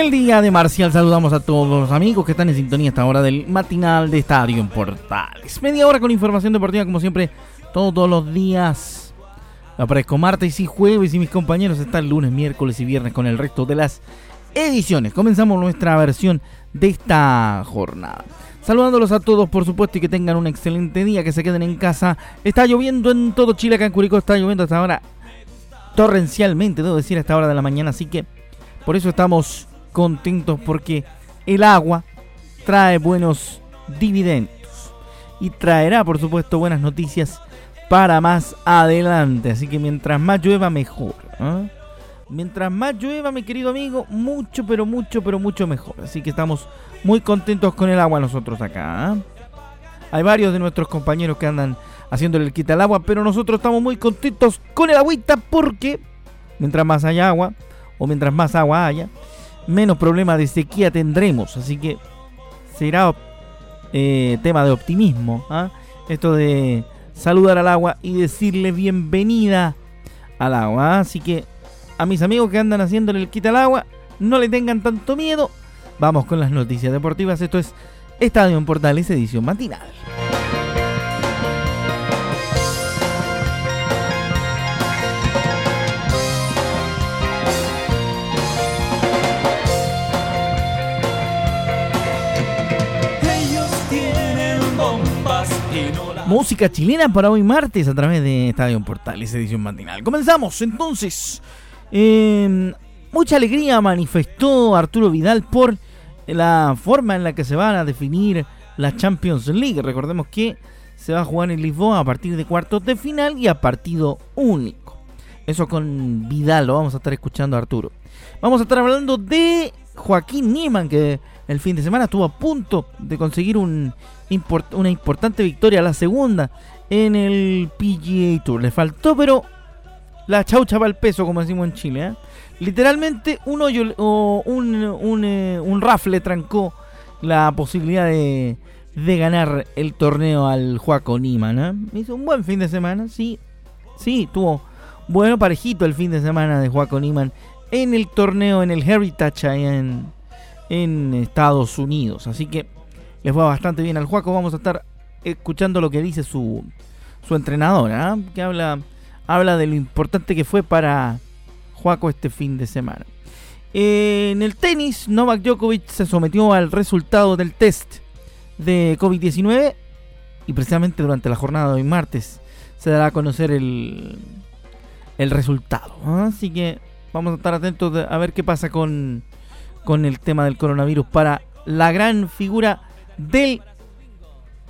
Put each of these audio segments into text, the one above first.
El día de Marcial saludamos a todos los amigos que están en sintonía a esta hora del matinal de Estadio en Portales. Media hora con información deportiva como siempre todos los días. Aparezco martes y jueves y mis compañeros están lunes, miércoles y viernes con el resto de las ediciones. Comenzamos nuestra versión de esta jornada. Saludándolos a todos, por supuesto, y que tengan un excelente día, que se queden en casa. Está lloviendo en todo Chile, acá está lloviendo hasta ahora torrencialmente, debo decir, a esta hora de la mañana. Así que por eso estamos contentos porque el agua trae buenos dividendos y traerá, por supuesto, buenas noticias para más adelante. Así que mientras más llueva, mejor. ¿ah? Mientras más llueva, mi querido amigo, mucho, pero mucho, pero mucho mejor. Así que estamos muy contentos con el agua nosotros acá. ¿ah? Hay varios de nuestros compañeros que andan haciéndole el quita al agua, pero nosotros estamos muy contentos con el agüita porque mientras más haya agua, o mientras más agua haya, menos problemas de sequía tendremos. Así que será eh, tema de optimismo. ¿ah? Esto de saludar al agua y decirle bienvenida al agua. ¿ah? Así que a mis amigos que andan haciéndole el quita al agua, no le tengan tanto miedo. Vamos con las noticias deportivas. Esto es Estadio en Portales, edición matinal. Música chilena para hoy martes a través de Estadio Portales, edición matinal. Comenzamos entonces. Mucha alegría manifestó Arturo Vidal por la forma en la que se van a definir la Champions League. Recordemos que se va a jugar en Lisboa a partir de cuartos de final y a partido único. Eso con Vidal, lo vamos a estar escuchando Arturo. Vamos a estar hablando de Joaquín Niemann, que el fin de semana estuvo a punto de conseguir un una importante victoria, la segunda en el PGA Tour. Le faltó, pero la chaucha va al peso, como decimos en Chile. ¿eh? Literalmente, un hoyo o un, un, eh, un rafle trancó la posibilidad de, de ganar el torneo al Juaco Niman. ¿eh? Hizo un buen fin de semana, sí. Sí, tuvo bueno parejito el fin de semana de Juaco Niman en el torneo, en el Heritage en, en Estados Unidos. Así que les fue bastante bien al Juaco. Vamos a estar escuchando lo que dice su, su entrenadora, ¿ah? que habla, habla de lo importante que fue para Juaco este fin de semana. En el tenis, Novak Djokovic se sometió al resultado del test de COVID-19 y precisamente durante la jornada de hoy martes se dará a conocer el, el resultado. ¿ah? Así que vamos a estar atentos a ver qué pasa con, con el tema del coronavirus para la gran figura del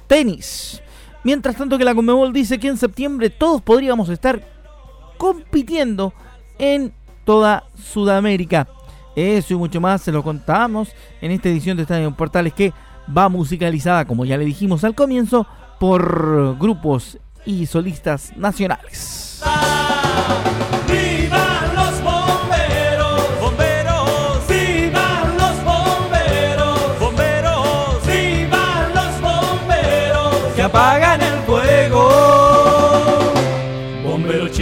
tenis. Mientras tanto que la Conmebol dice que en septiembre todos podríamos estar compitiendo en toda Sudamérica. Eso y mucho más se lo contamos en esta edición de Estadio Portales que va musicalizada, como ya le dijimos al comienzo, por grupos y solistas nacionales.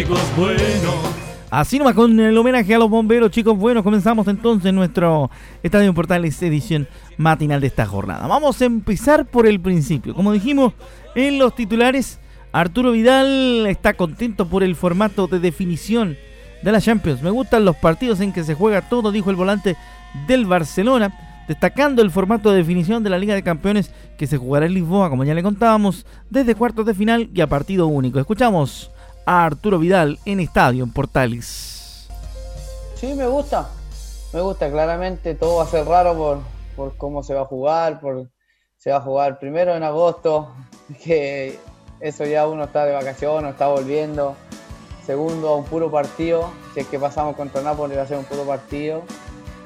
Buenos, Así nomás con el homenaje a los bomberos, chicos. Bueno, comenzamos entonces nuestro Estadio Portales edición matinal de esta jornada. Vamos a empezar por el principio. Como dijimos en los titulares, Arturo Vidal está contento por el formato de definición de la Champions. Me gustan los partidos en que se juega todo, dijo el volante del Barcelona, destacando el formato de definición de la Liga de Campeones que se jugará en Lisboa, como ya le contábamos, desde cuartos de final y a partido único. Escuchamos a Arturo Vidal en Estadio, en Portales. Sí, me gusta. Me gusta, claramente todo va a ser raro por, por cómo se va a jugar, por se va a jugar primero en agosto, que eso ya uno está de vacaciones, está volviendo. Segundo, un puro partido, si es que pasamos contra Nápoles va a ser un puro partido.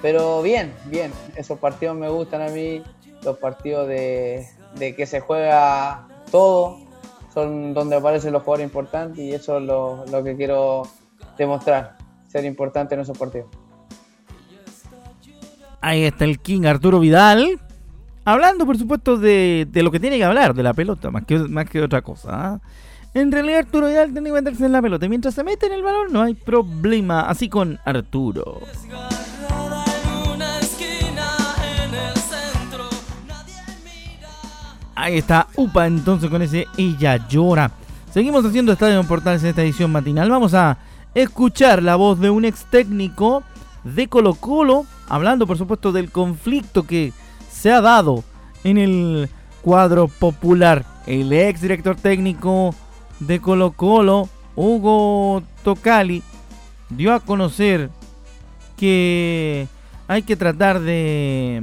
Pero bien, bien, esos partidos me gustan a mí, los partidos de, de que se juega todo, son donde aparecen los jugadores importantes y eso es lo, que quiero demostrar, ser importante en esos partidos. Ahí está el King Arturo Vidal. Hablando, por supuesto, de, de, lo que tiene que hablar, de la pelota, más que, más que otra cosa. ¿ah? En realidad, Arturo Vidal tiene que meterse en la pelota. Mientras se mete en el balón, no hay problema. Así con Arturo. Ahí está Upa entonces con ese Ella llora. Seguimos haciendo Estadio Portales en esta edición matinal. Vamos a escuchar la voz de un ex técnico de Colo Colo, hablando por supuesto del conflicto que se ha dado en el cuadro popular. El ex director técnico de Colo Colo, Hugo Tocali, dio a conocer que hay que tratar de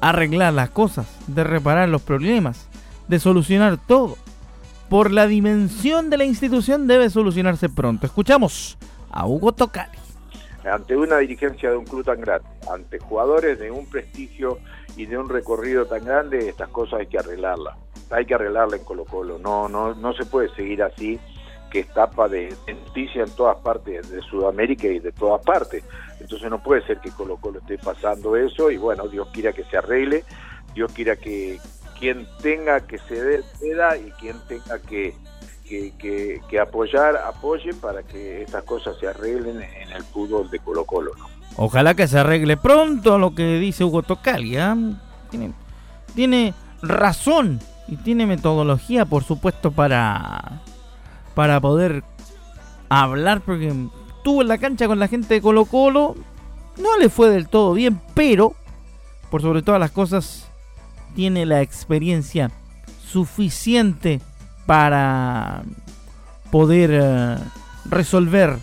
arreglar las cosas, de reparar los problemas de solucionar todo. Por la dimensión de la institución debe solucionarse pronto. Escuchamos a Hugo Tocali. Ante una dirigencia de un club tan grande, ante jugadores de un prestigio y de un recorrido tan grande, estas cosas hay que arreglarlas. Hay que arreglarlas en Colo Colo. No, no, no se puede seguir así, que es tapa de noticia en todas partes de Sudamérica y de todas partes. Entonces no puede ser que Colo Colo esté pasando eso y bueno, Dios quiera que se arregle, Dios quiera que, quien tenga que ceder, ceda y quien tenga que, que, apoyar, apoye para que estas cosas se arreglen en el fútbol de Colo Colo. Ojalá que se arregle pronto lo que dice Hugo Tocalia. Tiene, tiene razón y tiene metodología, por supuesto, para, para poder hablar, porque estuvo en la cancha con la gente de Colo Colo, no le fue del todo bien, pero por sobre todas las cosas tiene la experiencia suficiente para poder eh, resolver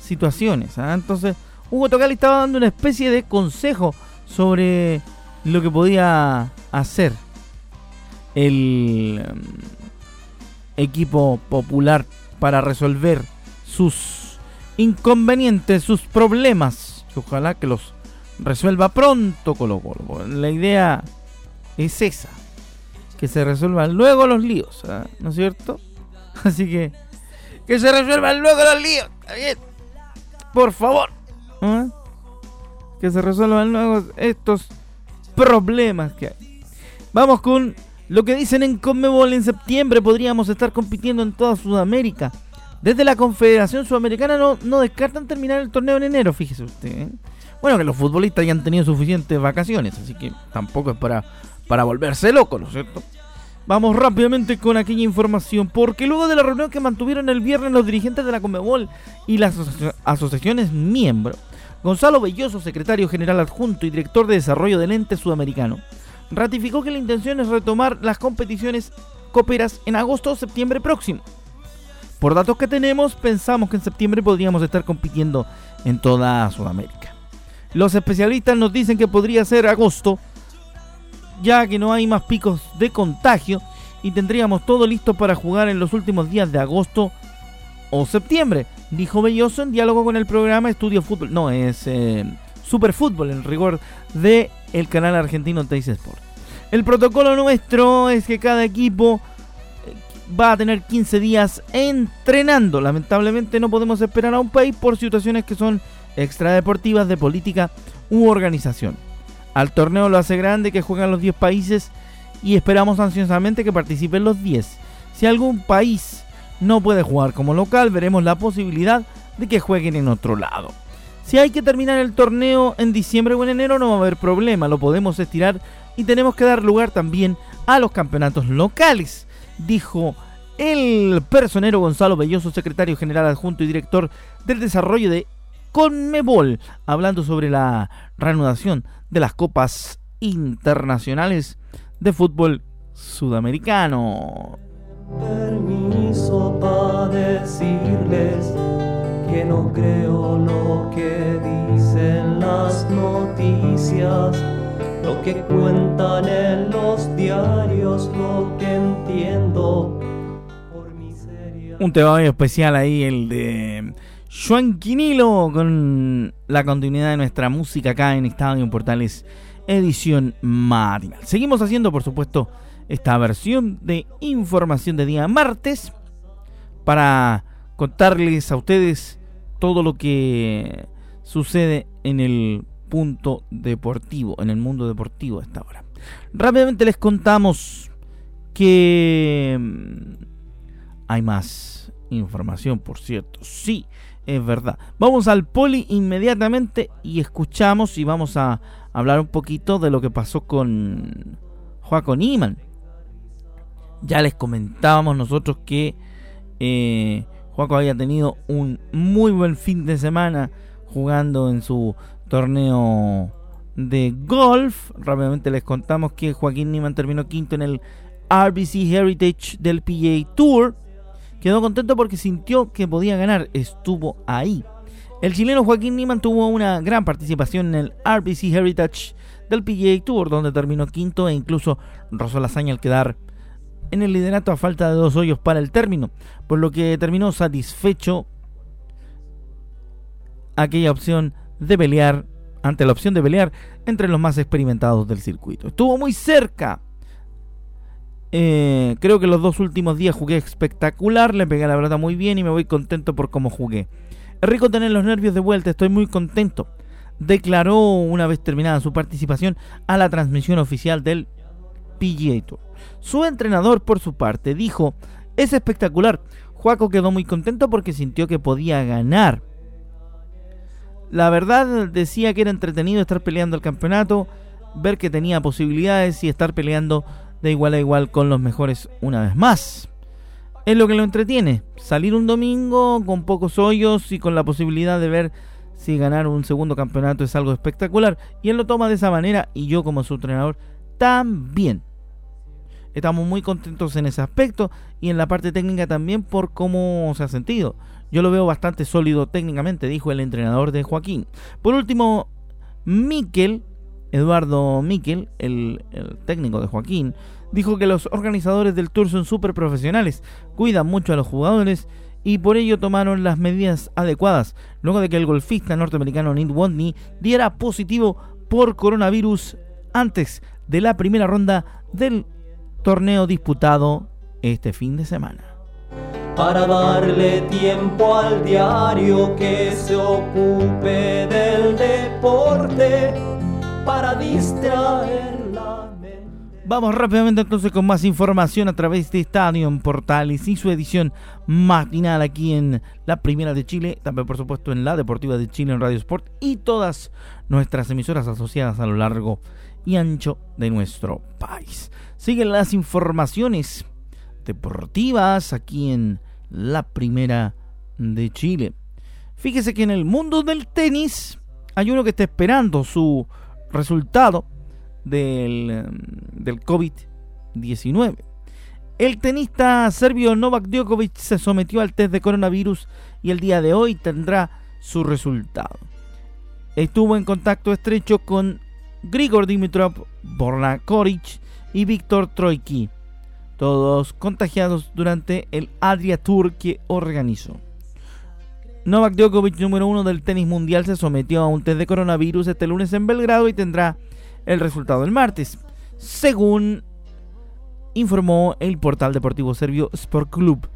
situaciones. ¿ah? Entonces, Hugo Tocali estaba dando una especie de consejo sobre lo que podía hacer el em, equipo popular para resolver sus inconvenientes, sus problemas. Ojalá que los resuelva pronto Colo Colo. La idea es esa. Que se resuelvan luego los líos, ¿ah? ¿no es cierto? Así que que se resuelvan luego los líos, bien? Por favor. ¿ah? Que se resuelvan luego estos problemas que hay. Vamos con lo que dicen en Conmebol en septiembre podríamos estar compitiendo en toda Sudamérica. Desde la Confederación Sudamericana no, no descartan terminar el torneo en enero, fíjese usted. ¿eh? Bueno, que los futbolistas ya han tenido suficientes vacaciones, así que tampoco es para para volverse loco, ¿no es cierto? Vamos rápidamente con aquella información, porque luego de la reunión que mantuvieron el viernes los dirigentes de la Comebol y las asociaciones miembros, Gonzalo Belloso, secretario general adjunto y director de desarrollo del ente sudamericano, ratificó que la intención es retomar las competiciones coperas en agosto o septiembre próximo. Por datos que tenemos, pensamos que en septiembre podríamos estar compitiendo en toda Sudamérica. Los especialistas nos dicen que podría ser agosto ya que no hay más picos de contagio y tendríamos todo listo para jugar en los últimos días de agosto o septiembre, dijo Belloso en diálogo con el programa Estudio Fútbol. No, es eh, Super Fútbol, en rigor de el canal argentino Teis Sport. El protocolo nuestro es que cada equipo eh, va a tener 15 días entrenando. Lamentablemente no podemos esperar a un país por situaciones que son extradeportivas de política u organización. Al torneo lo hace grande que juegan los 10 países y esperamos ansiosamente que participen los 10. Si algún país no puede jugar como local, veremos la posibilidad de que jueguen en otro lado. Si hay que terminar el torneo en diciembre o en enero no va a haber problema, lo podemos estirar y tenemos que dar lugar también a los campeonatos locales, dijo el personero Gonzalo Belloso, secretario general adjunto y director del desarrollo de Conmebol, hablando sobre la reanudación de las copas internacionales de fútbol sudamericano. Permiso para decirles que no creo lo que dicen las noticias, lo que cuentan en los diarios, lo que entiendo por miseria. Un tema muy especial ahí, el de Juan Quinilo, con la continuidad de nuestra música acá en Estadio Portales, edición matinal. Seguimos haciendo, por supuesto, esta versión de información de día martes para contarles a ustedes todo lo que sucede en el punto deportivo, en el mundo deportivo a esta hora. Rápidamente les contamos que mm, hay más información, por cierto. Sí, es verdad. Vamos al poli inmediatamente y escuchamos y vamos a hablar un poquito de lo que pasó con Joaquín Niman. Ya les comentábamos nosotros que eh, había tenido un muy buen fin de semana jugando en su torneo de golf. Rápidamente les contamos que Joaquín Niman terminó quinto en el RBC Heritage del PGA Tour. Quedó contento porque sintió que podía ganar, estuvo ahí. El chileno Joaquín Niman tuvo una gran participación en el RBC Heritage del PGA Tour, donde terminó quinto e incluso rozó la hazaña al quedar en el liderato a falta de dos hoyos para el término, por lo que terminó satisfecho aquella opción de pelear, ante la opción de pelear entre los más experimentados del circuito. Estuvo muy cerca. Eh, creo que los dos últimos días jugué espectacular, le pegué la pelota muy bien y me voy contento por cómo jugué. Es rico tener los nervios de vuelta, estoy muy contento. Declaró una vez terminada su participación a la transmisión oficial del PGA Tour. Su entrenador, por su parte, dijo, es espectacular. Juaco quedó muy contento porque sintió que podía ganar. La verdad decía que era entretenido estar peleando el campeonato, ver que tenía posibilidades y estar peleando de igual a igual con los mejores una vez más. Es lo que lo entretiene, salir un domingo con pocos hoyos y con la posibilidad de ver si ganar un segundo campeonato es algo espectacular. Y él lo toma de esa manera y yo como su entrenador también. Estamos muy contentos en ese aspecto y en la parte técnica también por cómo se ha sentido. Yo lo veo bastante sólido técnicamente, dijo el entrenador de Joaquín. Por último, Miquel, Eduardo Miquel, el, técnico de Joaquín, dijo que los organizadores del tour son súper profesionales, cuidan mucho a los jugadores y por ello tomaron las medidas adecuadas, luego de que el golfista norteamericano Nick Watney diera positivo por coronavirus antes de la primera ronda del torneo disputado este fin de semana. Para darle tiempo al diario que se ocupe del deporte, para distraer la mente. Vamos rápidamente entonces con más información a través de Estadio Portales y su edición matinal aquí en la Primera de Chile, también por supuesto en la Deportiva de Chile en Radio Sport y todas nuestras emisoras asociadas a lo largo y ancho de nuestro país. Siguen las informaciones deportivas aquí en la primera de Chile. Fíjese que en el mundo del tenis hay uno que está esperando su resultado del, del COVID-19. El tenista serbio Novak Djokovic se sometió al test de coronavirus y el día de hoy tendrá su resultado. Estuvo en contacto estrecho con Grigor Dimitrov, Borna Koric y Víctor Troiki, todos contagiados durante el Adria Tour que organizó. Novak Djokovic, número uno del tenis mundial, se sometió a un test de coronavirus este lunes en Belgrado y tendrá el resultado el martes, según informó el portal deportivo serbio Sport Club.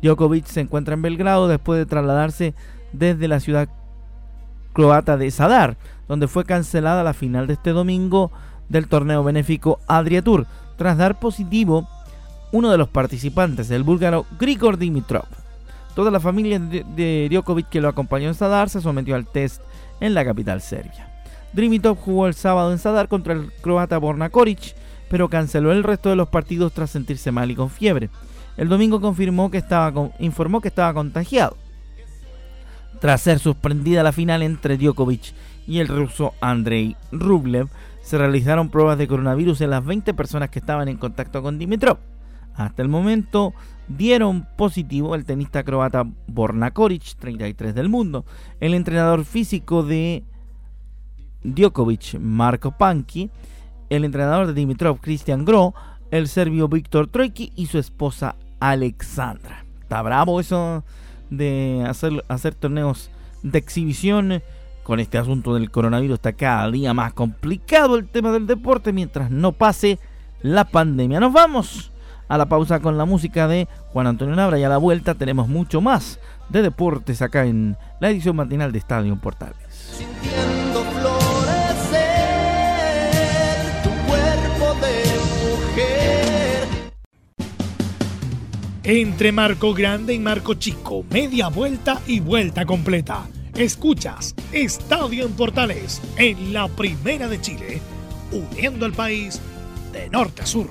Djokovic se encuentra en Belgrado después de trasladarse desde la ciudad croata de Sadar, donde fue cancelada la final de este domingo del torneo benéfico Adria Tour, tras dar positivo uno de los participantes, el búlgaro Grigor Dimitrov. Toda la familia de Djokovic que lo acompañó en Sadar se sometió al test en la capital serbia. Dimitrov jugó el sábado en Sadar contra el croata Borna Koric, pero canceló el resto de los partidos tras sentirse mal y con fiebre. El domingo confirmó que estaba informó que estaba contagiado. Tras ser suspendida la final entre Djokovic y el ruso Andrei Rublev, se realizaron pruebas de coronavirus en las 20 personas que estaban en contacto con Dimitrov. Hasta el momento dieron positivo el tenista croata Borna Koric, 33 del mundo, el entrenador físico de Djokovic, Marko Panki, el entrenador de Dimitrov, Christian Gro, el serbio Viktor Trojki y su esposa Alexandra. Está bravo eso de hacer, hacer torneos de exhibición con este asunto del coronavirus. Está cada día más complicado el tema del deporte mientras no pase la pandemia. Nos vamos a la pausa con la música de Juan Antonio Nabra y a la vuelta tenemos mucho más de deportes acá en la edición matinal de Estadio Portales. Entre Marco Grande y Marco Chico, media vuelta y vuelta completa. Escuchas Estadio en Portales en la Primera de Chile, uniendo al país de norte a sur.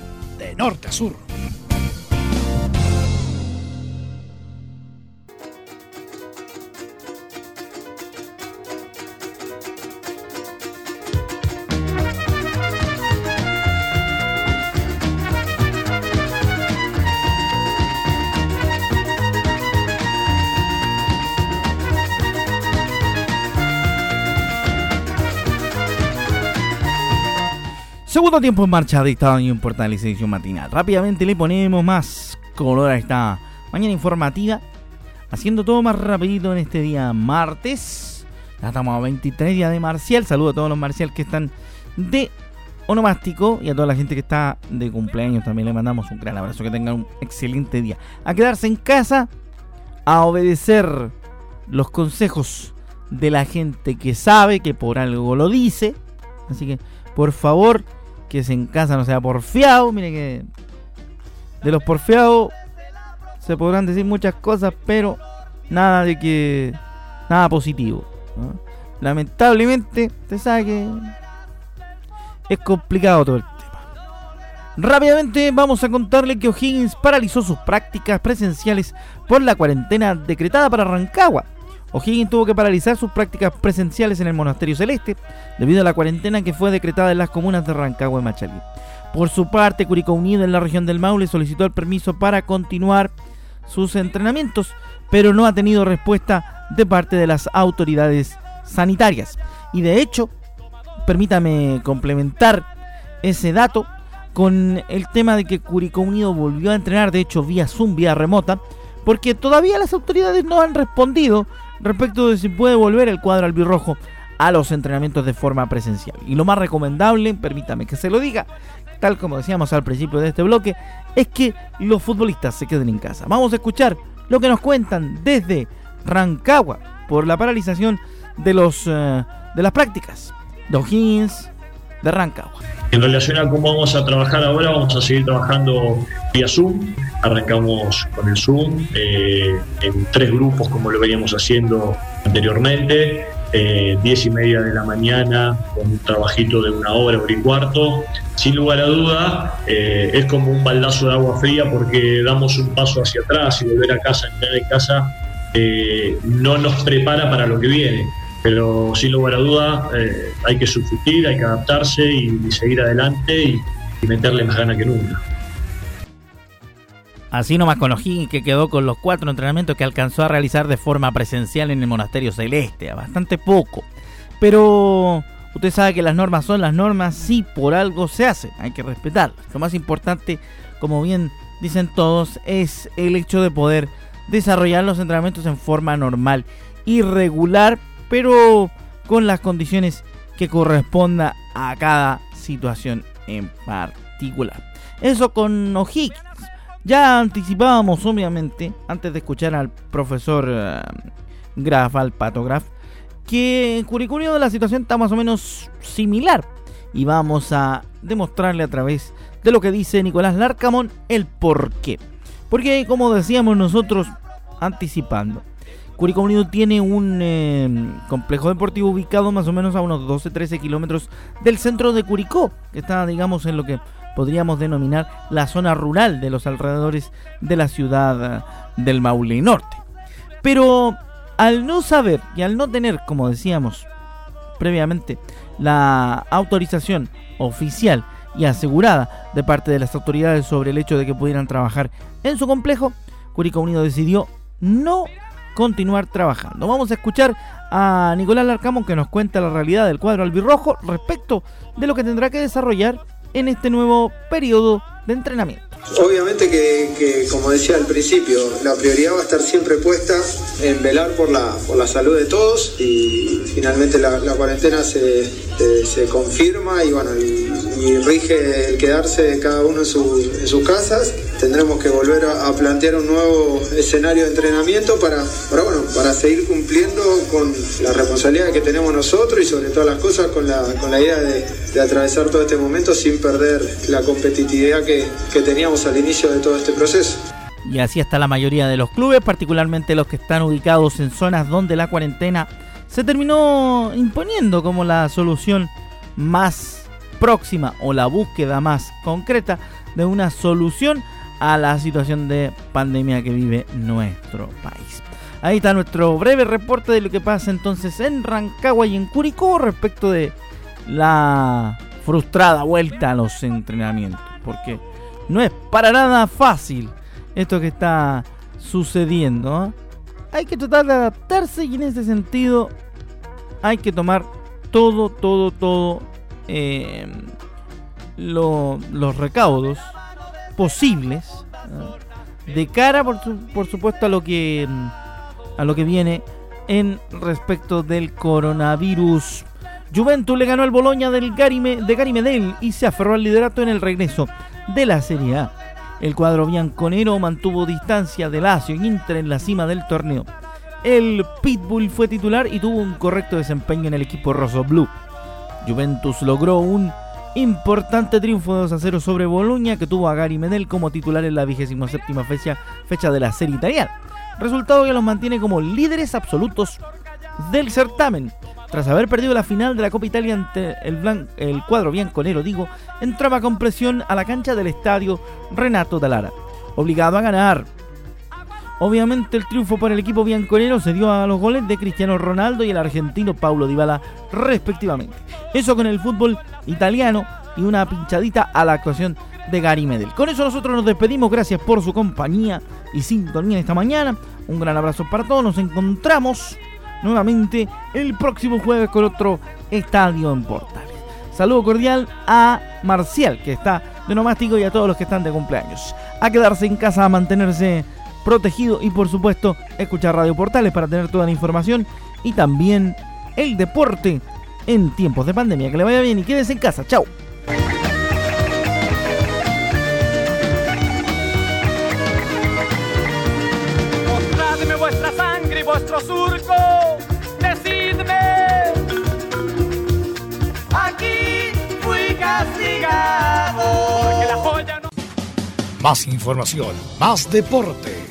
de norte a sur. Segundo tiempo en marcha de Estadio en Portales edición matinal. Rápidamente le ponemos más color a esta mañana informativa. Haciendo todo más rapidito en este día martes. Ya estamos a 23 días de Marcial. Saludo a todos los Marcial que están de onomástico y a toda la gente que está de cumpleaños también le mandamos un gran abrazo. Que tengan un excelente día. A quedarse en casa, a obedecer los consejos de la gente que sabe, que por algo lo dice. Así que, por favor, que se en casa no sea porfiado. Mire que de los porfiados se podrán decir muchas cosas, pero nada de que nada positivo. Lamentablemente, usted sabe que es complicado todo el tema. Rápidamente vamos a contarle que O'Higgins paralizó sus prácticas presenciales por la cuarentena decretada para Rancagua. O'Higgins tuvo que paralizar sus prácticas presenciales en el Monasterio Celeste debido a la cuarentena que fue decretada en las comunas de Rancagua y Machalí. Por su parte, Curicó Unido en la región del Maule solicitó el permiso para continuar sus entrenamientos, pero no ha tenido respuesta de parte de las autoridades sanitarias. Y de hecho, permítame complementar ese dato con el tema de que Curicó Unido volvió a entrenar, de hecho vía Zoom, vía remota, porque todavía las autoridades no han respondido respecto de si puede volver el cuadro albirrojo a los entrenamientos de forma presencial. Y lo más recomendable, permítame que se lo diga, tal como decíamos al principio de este bloque, es que los futbolistas se queden en casa. Vamos a escuchar lo que nos cuentan desde Rancagua por la paralización de, los, eh, de las prácticas de O'Higgins de Rancagua. En relación a cómo vamos a trabajar ahora, vamos a seguir trabajando vía Zoom. Arrancamos con el Zoom eh, en tres grupos, como lo veníamos haciendo anteriormente. Eh, diez y media de la mañana con un trabajito de una hora, hora y cuarto. Sin lugar a duda, eh, es como un baldazo de agua fría porque damos un paso hacia atrás y volver a casa, entrar en casa, no nos prepara para lo que viene pero sin lugar a duda eh, hay que subsistir, hay que adaptarse y, seguir adelante y, meterle más ganas que nunca. Así nomás con O'Higgins que quedó con los cuatro entrenamientos que alcanzó a realizar de forma presencial en el Monasterio Celeste, bastante poco. Pero usted sabe que las normas son las normas, sí, por algo se hacen, hay que respetarlas. Lo más importante, como bien dicen todos, es el hecho de poder desarrollar los entrenamientos en forma normal y regular pero con las condiciones que corresponda a cada situación en particular. Eso con O'Higgins. Ya anticipábamos, obviamente, antes de escuchar al profesor uh, Graf, al patograf, que en Curicunio la situación está más o menos similar. Y vamos a demostrarle a través de lo que dice Nicolás Larcamón el por qué. Porque, como decíamos nosotros anticipando, Curicó Unido tiene un eh, complejo deportivo ubicado más o menos a unos 12-13 kilómetros del centro de Curicó, que está, digamos, en lo que podríamos denominar la zona rural de los alrededores de la ciudad eh, del Maule Norte. Pero al no saber y al no tener, como decíamos previamente, la autorización oficial y asegurada de parte de las autoridades sobre el hecho de que pudieran trabajar en su complejo, Curicó Unido decidió no continuar trabajando. Vamos a escuchar a Nicolás Larcamón que nos cuenta la realidad del cuadro albirrojo respecto de lo que tendrá que desarrollar en este nuevo periodo de entrenamiento. Obviamente que, como decía al principio, la prioridad va a estar siempre puesta en velar por la, por la salud de todos y finalmente la, cuarentena se, se, confirma y, bueno, y, rige el quedarse cada uno en, sus casas. Tendremos que volver a, plantear un nuevo escenario de entrenamiento para, para, bueno, para seguir cumpliendo con la responsabilidad que tenemos nosotros y sobre todas las cosas con la, con la idea de, de atravesar todo este momento sin perder la competitividad que, que teníamos al inicio de todo este proceso. Y así está la mayoría de los clubes, particularmente los que están ubicados en zonas donde la cuarentena se terminó imponiendo como la solución más próxima o la búsqueda más concreta de una solución a la situación de pandemia que vive nuestro país. Ahí está nuestro breve reporte de lo que pasa entonces en Rancagua y en Curicó respecto de la frustrada vuelta a los entrenamientos. Porque no es para nada fácil esto que está sucediendo. ¿eh? Hay que tratar de adaptarse y en ese sentido hay que tomar todo, todo, todo eh, los recaudos posibles de cara, por, supuesto, a lo que a lo que viene en respecto del coronavirus. Juventus le ganó al Boloña del de Gary Medel y se aferró al liderato en el regreso de la Serie A. El cuadro bianconero mantuvo distancia de Lazio y Inter en la cima del torneo. El Pitbull fue titular y tuvo un correcto desempeño en el equipo rosso blue. Juventus logró un importante triunfo de 2 a 0 sobre Boloña que tuvo a Gary Medel como titular en la 27 fecha, fecha de la serie italiana. Resultado que los mantiene como líderes absolutos del certamen. Tras haber perdido la final de la Copa Italia ante el, el cuadro bianconero, digo, entraba con presión a la cancha del estadio Renato Dalara, obligado a ganar. Obviamente el triunfo para el equipo bianconero se dio a los goles de Cristiano Ronaldo y el argentino Paulo Dybala respectivamente. Eso con el fútbol italiano y una pinchadita a la actuación de Gary Medel. Con eso nosotros nos despedimos, gracias por su compañía y sintonía esta mañana. Un gran abrazo para todos, nos encontramos nuevamente el próximo jueves con otro estadio en Portales. Saludo cordial a Marcial, que está de nomástico, y a todos los que están de cumpleaños. A quedarse en casa, a mantenerse protegido y por supuesto escuchar Radio Portales para tener toda la información y también el deporte en tiempos de pandemia. Que le vaya bien y quédese en casa. Chao. vuestra sangre y vuestro surco Más información, más deporte.